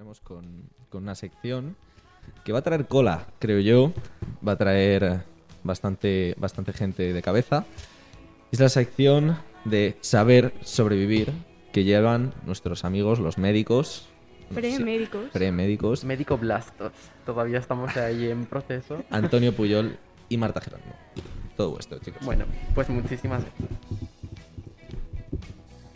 empezaremos con, con una sección que va a traer cola, creo yo. Va a traer bastante, bastante gente de cabeza. Es la sección de saber sobrevivir que llevan nuestros amigos, los médicos. Pre-médicos. Pre-médicos. Médico Blastos. Todavía estamos ahí en proceso. Antonio Puyol y Marta Gerónimo. Todo vuestro, chicos. Bueno, pues muchísimas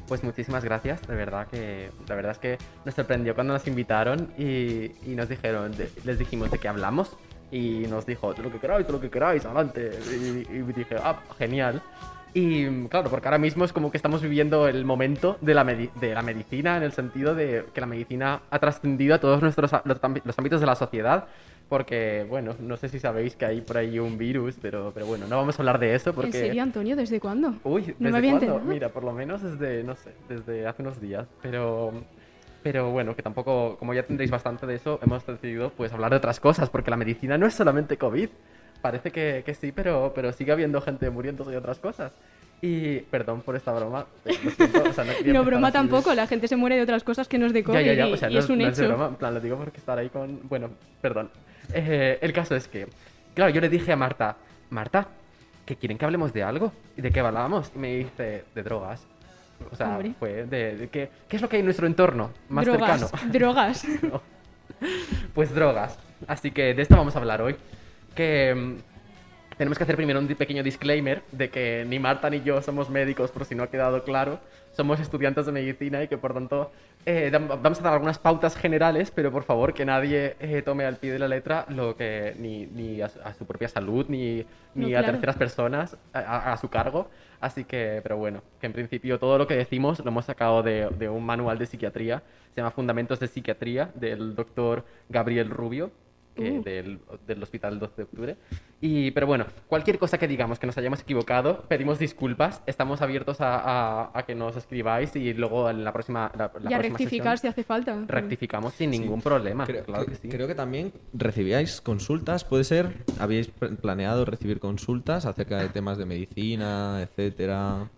pues muchísimas gracias, de verdad que la verdad es que nos sorprendió cuando nos invitaron y, y nos dijeron, de- les dijimos de qué hablamos y nos dijo, lo que queráis, lo que queráis, adelante. Y, y dije, ah, genial. Y claro, porque ahora mismo es como que estamos viviendo el momento de la, de la medicina en el sentido de que la medicina ha trascendido a todos nuestros los, los ámbitos de la sociedad. Porque, bueno, no sé si sabéis que hay por ahí un virus, pero, pero bueno, no vamos a hablar de eso porque... ¿En serio, Antonio? ¿Desde cuándo? Uy, No ¿desde me había cuándo? enterado. Mira, por lo menos desde, no sé, desde hace unos días. Pero, pero bueno, que tampoco, como ya tendréis bastante de eso, hemos decidido pues hablar de otras cosas, porque la medicina no es solamente COVID. Parece que, que sí, pero, pero sigue habiendo gente muriéndose de otras cosas. Y perdón por esta broma. lo siento, o sea, no No, broma así de- tampoco. La gente se muere de otras cosas que no es de COVID ya, ya, ya, y, o sea, y no, es un no es de hecho. broma, en plan, lo digo porque estar ahí con... Bueno, perdón. Eh, el caso es que, claro, yo le dije a Marta, Marta, que quieren que hablemos de algo. ¿Y de qué hablábamos? Y me dice, de drogas. O sea, Hombre. fue de, de qué, qué es lo que hay en nuestro entorno más drogas, cercano. drogas. No. Pues drogas. Así que de esto vamos a hablar hoy. Que mm, tenemos que hacer primero un pequeño disclaimer de que ni Marta ni yo somos médicos, por si no ha quedado claro. Somos estudiantes de medicina y que por tanto eh, vamos a dar algunas pautas generales, pero por favor que nadie eh, tome al pie de la letra lo que ni, ni a, su, a su propia salud ni, ni No, a claro. terceras personas a, a- a su cargo. Así que, pero bueno, que en principio todo lo que decimos lo hemos sacado de, de un manual de psiquiatría. Se llama Fundamentos de Psiquiatría del doctor Gabriel Rubio, que Uh. del, del Hospital 12 de Octubre. Y, pero bueno, cualquier cosa que digamos que nos hayamos equivocado, pedimos disculpas. Estamos abiertos a, a- a que nos escribáis y luego en la próxima, la, la y a rectificar si sesión hace falta. rectificamos sin ningún problema. Creo, claro que, que sí. creo que también recibíais consultas, puede ser. ¿Habíais pl- planeado recibir consultas acerca de temas de medicina, etcétera?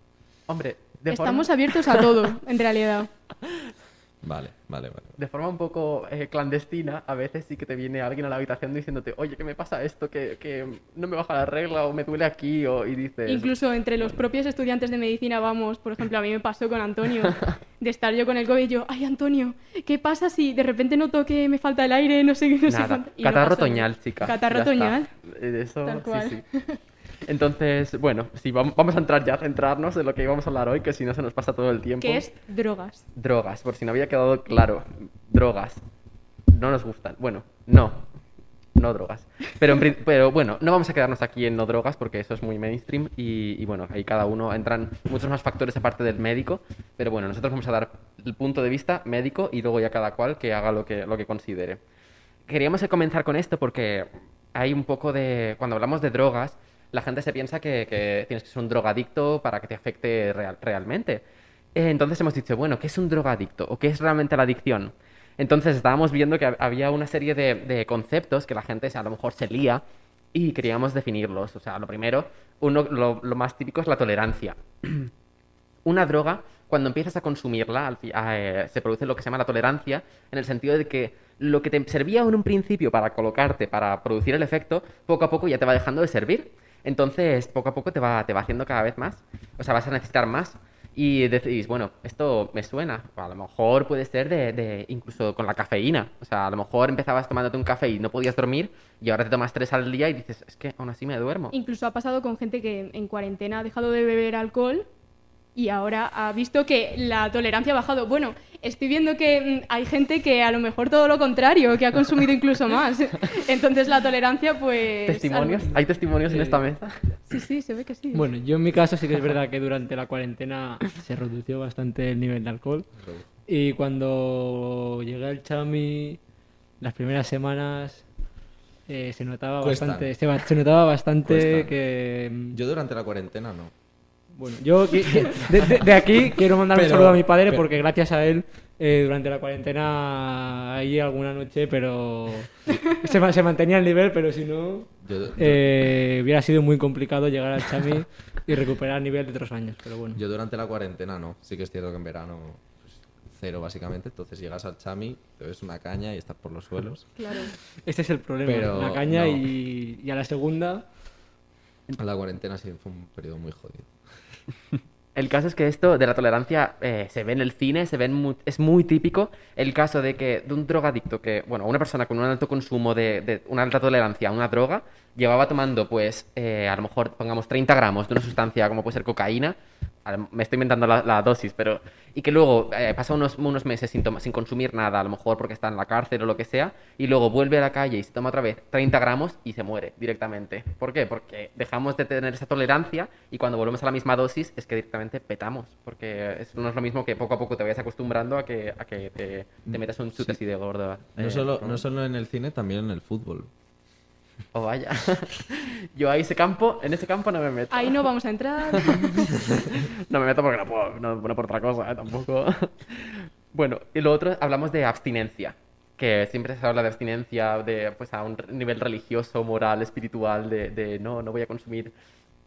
Hombre, de Estamos forma, abiertos a todo, en realidad. Vale, vale, vale. de forma un poco eh, clandestina, a veces sí que te viene alguien a la habitación diciéndote, oye, ¿qué me pasa esto? Que, que no me baja la regla o me duele aquí o, y dices... Incluso entre los propios estudiantes de medicina vamos, por ejemplo, a mí me pasó con Antonio, de estar yo con el COVID y yo, ay Antonio, ¿qué pasa si de repente noto que me falta el aire, no sé qué, no sé Nada, cuánto? Y no catarro pasa nada. otoñal, chica. Catarro ya está. otoñal. Eh, Eso, Tal sí, cual. sí. Entonces, bueno, sí, vam- vamos a entrar ya a centrarnos de lo que íbamos a hablar hoy, que si no se nos pasa todo el tiempo. Que es drogas. Drogas, por si no había quedado claro. Drogas. No nos gustan. Bueno, no. No drogas. Pero, en pero bueno, no vamos a quedarnos aquí en no drogas porque eso es muy mainstream y, y bueno, ahí cada uno entran muchos más factores aparte del médico. Pero bueno, nosotros vamos a dar el punto de vista médico y luego ya cada cual que haga lo que, lo que considere. Queríamos comenzar con esto porque hay un poco de... Cuando hablamos de drogas, la gente se piensa que, tienes que ser un drogadicto para que te afecte real- realmente. Eh, Entonces hemos dicho, bueno, ¿qué es un drogadicto? ¿O qué es realmente la adicción? Entonces estábamos viendo que hab- había una serie de, conceptos que la gente a lo mejor se lía y queríamos definirlos. O sea, lo primero, uno, lo, más típico es la tolerancia. Una droga, cuando empiezas a consumirla, eh, se produce lo que se llama la tolerancia, en el sentido de que lo que te servía en un principio para colocarte, para producir el efecto, poco a poco ya te va dejando de servir. Entonces, poco a poco te va, te va haciendo cada vez más. O sea, vas a necesitar más. Y decís, bueno, esto me suena. O a lo mejor puede ser de, de- incluso con la cafeína. O sea, a lo mejor empezabas tomándote un café y no podías dormir y ahora te tomas tres al día y dices, es que aún así me duermo. Incluso ha pasado con gente que en cuarentena ha dejado de beber alcohol y ahora ha visto que la tolerancia ha bajado. Bueno, estoy viendo que mm, hay gente que a lo mejor todo lo contrario, que ha consumido incluso más. Entonces la tolerancia, pues... ¿Testimonios? algo- ¿Hay testimonios en esta mesa? Sí, sí, se ve que sí. Bueno, yo en mi caso sí que es verdad que durante la cuarentena se redució bastante el nivel de alcohol. Y cuando llegué al Chami, las primeras semanas eh, se notaba Cuestan. bastante, se, notaba bastante Cuestan. que mm, Yo durante la cuarentena no. Bueno, yo de, de- de aquí quiero mandar un saludo a mi padre pero- porque gracias a él eh, durante la cuarentena hay alguna noche, pero se, ma- se mantenía el nivel, pero si no Yo, yo- eh, hubiera sido muy complicado llegar al Chami y recuperar el nivel de otros años. Pero bueno. yo durante la cuarentena no. Sí que es cierto que en verano pues, cero básicamente. Entonces llegas al chami, te ves una caña y estás por los suelos. Claro. Este es el problema. Pero la caña no. y, y a la segunda. A la cuarentena sí fue un periodo muy jodido. El caso es que esto de la tolerancia eh, se ve en el cine, se ve en mu- es muy típico el caso de que de un drogadicto que, bueno, una persona con un alto consumo de, de una alta tolerancia a una droga, llevaba tomando, pues, eh, a lo mejor, pongamos, 30 gramos de una sustancia como puede ser cocaína, me estoy inventando la, la dosis, pero... Y que luego eh, pasa unos, unos meses sin, toma- sin consumir nada, a lo mejor porque está en la cárcel o lo que sea, y luego vuelve a la calle y se toma otra vez 30 gramos y se muere directamente. ¿Por qué? Porque dejamos de tener esa tolerancia y cuando volvemos a la misma dosis es que directamente petamos, porque no es lo mismo que poco a poco te vayas acostumbrando a que, a que te, te metas un chute así de gordo. No, eh, solo, no solo en el cine, también en el fútbol. Oh, vaya. Yo a ese campo, en ese campo no me meto. Ahí no vamos a entrar. No me meto porque no puedo, no, no por otra cosa, ¿eh? tampoco. Bueno, y lo otro, hablamos de abstinencia, que siempre se habla de abstinencia de, pues, a un nivel religioso, moral, espiritual, de, de no, no voy a consumir.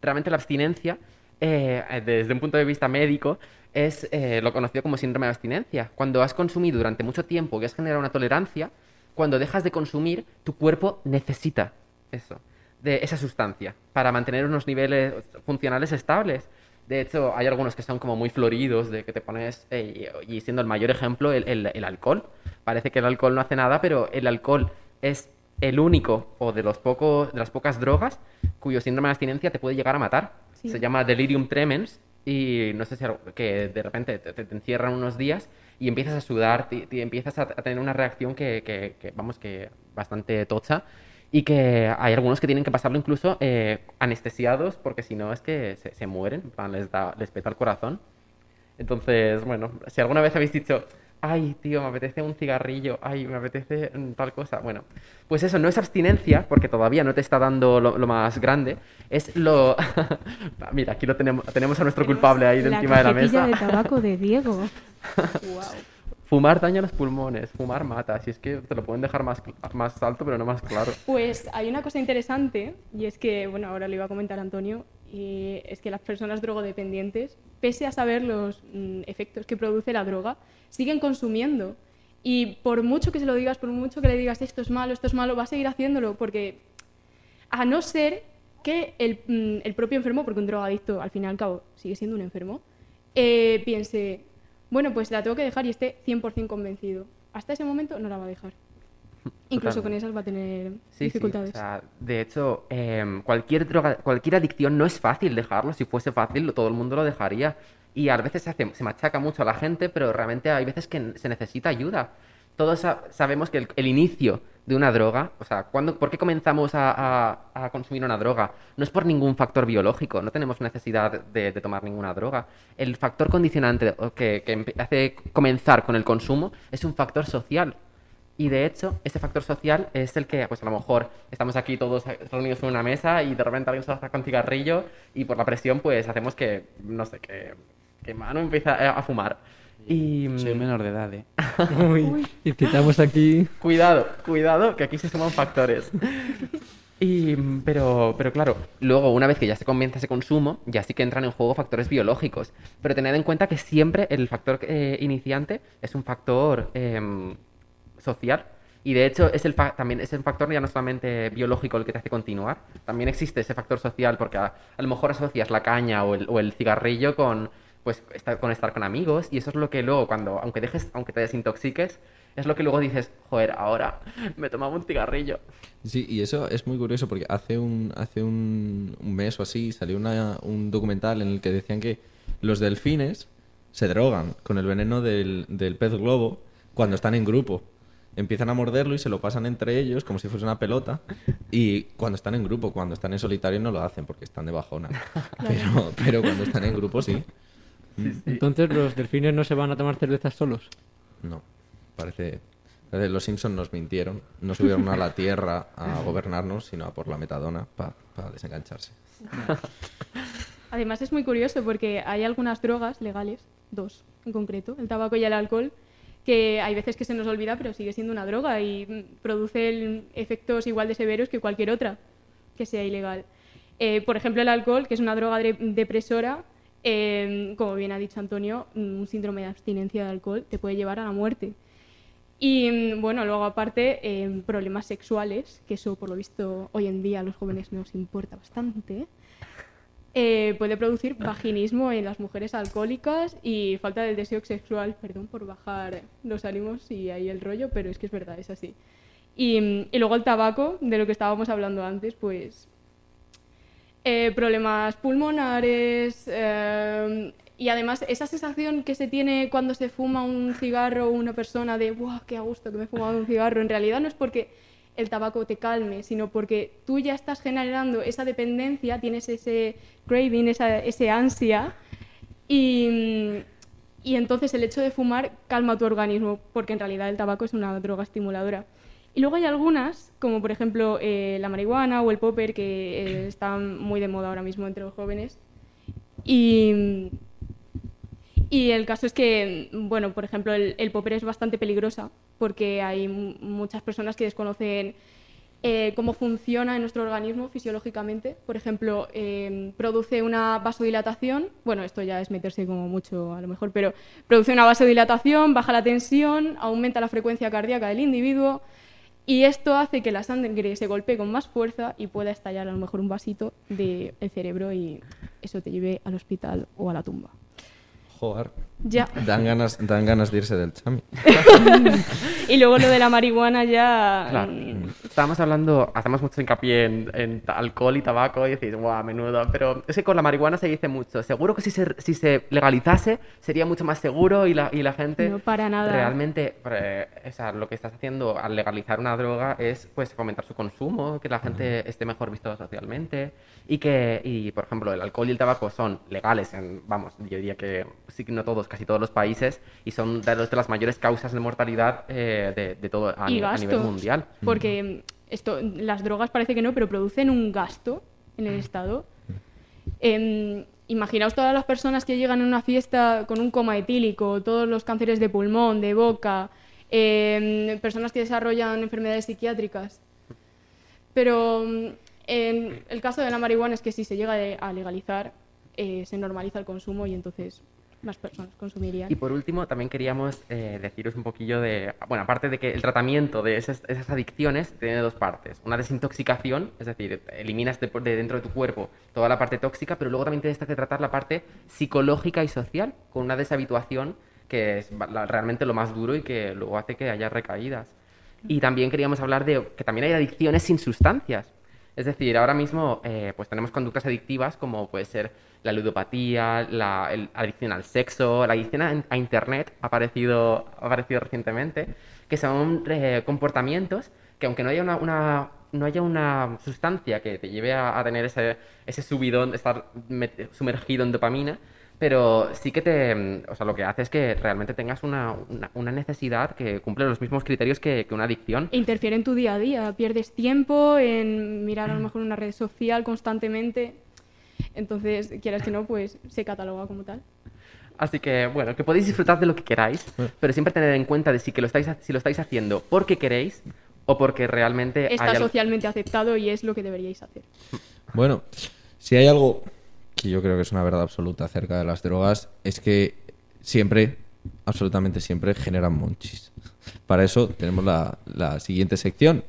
Realmente la abstinencia, eh, desde un punto de vista médico, es eh, lo conocido como síndrome de abstinencia. Cuando has consumido durante mucho tiempo y has generado una tolerancia, cuando dejas de consumir, tu cuerpo necesita eso, de esa sustancia, para mantener unos niveles funcionales estables. De hecho, hay algunos que son como muy floridos, de que te pones, eh, y siendo el mayor ejemplo, el, el- el alcohol. Parece que el alcohol no hace nada, pero el alcohol es el único o de, los pocos, de las pocas drogas cuyo síndrome de abstinencia te puede llegar a matar. Sí. Se llama delirium tremens y no sé si algo- que de repente te, te- te encierran unos días y empiezas a sudar, te, te empiezas a, a tener una reacción que, que- que, vamos, que bastante tocha y que hay algunos que tienen que pasarlo incluso eh, anestesiados porque si no es que se, se mueren, les, da, les peta el corazón. Entonces, bueno, si alguna vez habéis dicho, ay, tío, me apetece un cigarrillo, ay, me apetece mm, tal cosa, bueno, pues eso no es abstinencia, porque todavía no te está dando lo, lo más grande, es lo... Mira, aquí lo tenemos, tenemos a nuestro culpable ahí de la encima de la mesa. de tabaco de Diego. wow. Fumar daña los pulmones, fumar mata, si es que te lo pueden dejar más, más alto, pero no más claro. Pues hay una cosa interesante y es que, bueno, ahora le iba a comentar Antonio, y es que las personas drogodependientes, pese a saber los mm, efectos que produce la droga, siguen consumiendo. Y por mucho que se lo digas, por mucho que le digas esto es malo, esto es malo, va a seguir haciéndolo porque a no ser que el, mm, el propio enfermo, porque un drogadicto al fin y al cabo sigue siendo un enfermo, eh, piense, bueno, pues la tengo que dejar y esté 100% convencido. Hasta ese momento no la va a dejar. Incluso con esas va a tener Sí, sí, dificultades. o sea, de hecho, em, cualquier droga, cualquier adicción no es fácil dejarlo. Si fuese fácil, todo el mundo lo dejaría. Y a veces se, hace- se machaca mucho a la gente, pero realmente hay veces que se necesita ayuda. Todos sa- sabemos que el, el inicio de una droga, o sea, ¿cuándo, ¿por qué comenzamos a, a- consumir una droga? No es por ningún factor biológico, no tenemos necesidad de, de tomar ninguna droga. El factor condicionante que, que hace comenzar con el consumo es un factor social. Y de hecho, ese factor social es el que, pues a lo mejor estamos aquí todos reunidos en una mesa y de repente alguien se saca un cigarrillo y por la presión, pues hacemos que, no sé, que, que Manu empieza a fumar. Y Soy menor de edad, ¿eh? Uy, empezamos aquí. cuidado, cuidado, que aquí se suman factores. Y, pero, pero claro, luego una vez que ya se comienza ese consumo, ya sí que entran en juego factores biológicos. Pero tened en cuenta que siempre el factor eh, iniciante es un factor em, social. Y de hecho es el fa- también es el factor ya no solamente biológico el que te hace continuar, también existe ese factor social porque a, a lo mejor asocias la caña o el, o el cigarrillo con, pues, estar, con estar con amigos y eso es lo que luego cuando, aunque dejes, aunque te desintoxiques, es lo que luego dices, joder, ahora me tomaba un cigarrillo. Sí, y eso es muy curioso porque hace un, hace un, un mes o así salió una- un documental en el que decían que los delfines se drogan con el veneno del, del pez globo cuando están en grupo. Empiezan a morderlo y se lo pasan entre ellos como si fuese una pelota. Y cuando están en grupo, cuando están en solitario no lo hacen porque están de bajona. Pero, pero cuando están en grupo sí. Entonces los delfines no se van a tomar cervezas solos. No, parece... parece- Los Simpsons nos mintieron. No subieron a la Tierra a gobernarnos, sino a por la metadona para desengancharse. Además es muy curioso porque hay algunas drogas legales, dos en concreto, el tabaco y el alcohol, que hay veces que se nos olvida, pero sigue siendo una droga y produce el- efectos igual de severos que cualquier otra que sea ilegal. Eh, por ejemplo, el alcohol, que es una droga de- depresora, eh, como bien ha dicho Antonio, un síndrome de abstinencia de alcohol te puede llevar a la muerte. Y mm, bueno, luego aparte, eh, problemas sexuales, que eso por lo visto hoy en día a los jóvenes nos importa bastante. eh, puede producir vaginismo en las mujeres alcohólicas y falta del deseo sexual, perdón por bajar los ánimos y ahí el rollo, pero es que es verdad, es así. Y, mm, y luego el tabaco, de lo que estábamos hablando antes, pues eh, problemas pulmonares eh, y además esa sensación que se tiene cuando se fuma un cigarro una persona de ¡guau, qué a gusto que me he fumado un cigarro! En realidad no es porque el tabaco te calme, sino porque tú ya estás generando esa dependencia, tienes ese craving, esa, ese ansia y, y entonces el hecho de fumar calma tu organismo porque en realidad el tabaco es una droga estimuladora. Y luego hay algunas, como por ejemplo eh, la marihuana o el popper, que eh, están muy de moda ahora mismo entre los jóvenes. Y, y el caso es que, bueno, por ejemplo, el, popper es bastante peligrosa porque hay mu- muchas personas que desconocen eh, cómo funciona en nuestro organismo fisiológicamente. Por ejemplo, produce una vasodilatación, bueno, esto ya es meterse como mucho a lo mejor, pero produce una vasodilatación, baja la tensión, aumenta la frecuencia cardíaca del individuo y esto hace que la sangre se golpee con más fuerza y pueda estallar a lo mejor un vasito del cerebro y eso te lleve al hospital o a la tumba. Joder. Ya. Dan ganas, dan ganas de irse del chami. Y luego lo de la marihuana ya... Claro. mm, Estábamos hablando, hacemos mucho hincapié en, en alcohol y tabaco y decís, guau, menudo. Pero es que con la marihuana se dice mucho. Seguro que si se, si se legalizase sería mucho más seguro y la, y la gente. No, para nada. Realmente, eh, o sea, lo que estás haciendo al legalizar una droga es pues fomentar su consumo, que la gente esté mejor visto socialmente. Y que, y, por ejemplo, el alcohol y el tabaco son legales en, vamos, yo diría que sí que no todos, casi todos los países, y son de, los- de las mayores causas de mortalidad eh, de, de todo a, y ni- a nivel mundial. Porque mm, esto, las drogas parece que no, pero producen un gasto en el Estado. Em, imaginaos todas las personas que llegan a una fiesta con un coma etílico, todos los cánceres de pulmón, de boca, em, personas que desarrollan enfermedades psiquiátricas. Pero mm, en el caso de la marihuana es que si se llega a legalizar, eh, se normaliza el consumo y entonces más personas consumirían. Y por último, también queríamos eh, deciros un poquillo de, bueno, aparte de que el tratamiento de esas, esas adicciones tiene dos partes. Una desintoxicación, es decir, eliminas de, de dentro de tu cuerpo toda la parte tóxica, pero luego también tienes que tratar la parte psicológica y social con una deshabituación que es la- realmente lo más duro y que luego hace que haya recaídas. Y también queríamos hablar de que también hay adicciones sin sustancias. Es decir, ahora mismo eh, pues tenemos conductas adictivas como puede ser la ludopatía, la el- adicción al sexo, la adicción a, Internet ha aparecido, aparecido recientemente, que son eh, comportamientos que aunque no haya una, no haya una sustancia que te lleve a, a tener ese, ese subidón, estar sumergido en dopamina, pero sí que te, mm, o sea, lo que hace es que realmente tengas una, una- una necesidad que cumple los mismos criterios que, que una adicción. E interfiere en tu día a día. Pierdes tiempo en mirar a lo mejor una red social constantemente. Entonces, quieras que no, pues se cataloga como tal. Así que, bueno, que podéis disfrutar de lo que queráis, pero siempre tener en cuenta de si, que lo estáis, si lo estáis haciendo porque queréis o porque realmente Está hay algo- socialmente aceptado y es lo que deberíais hacer. Bueno, si hay algo que yo creo que es una verdad absoluta acerca de las drogas, es que siempre, absolutamente siempre, generan monchis. Para eso tenemos la, la siguiente sección.